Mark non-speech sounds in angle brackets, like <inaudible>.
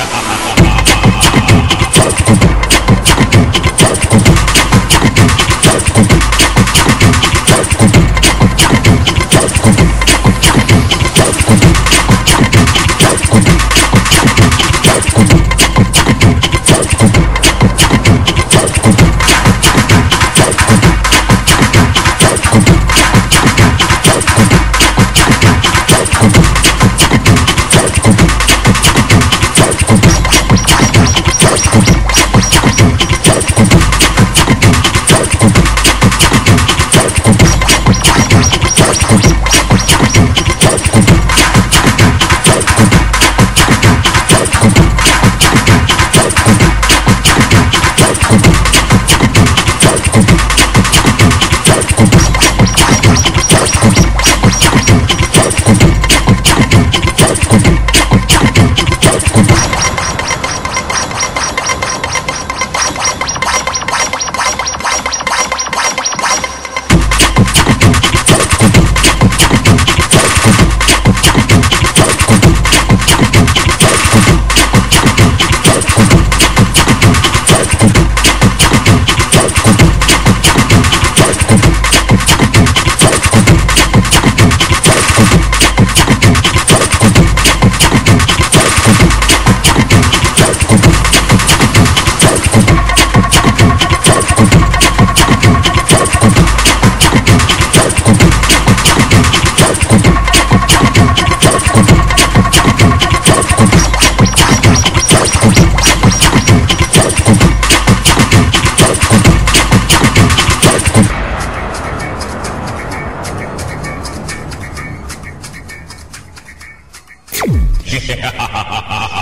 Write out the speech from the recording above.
Ha <laughs> ha! <laughs>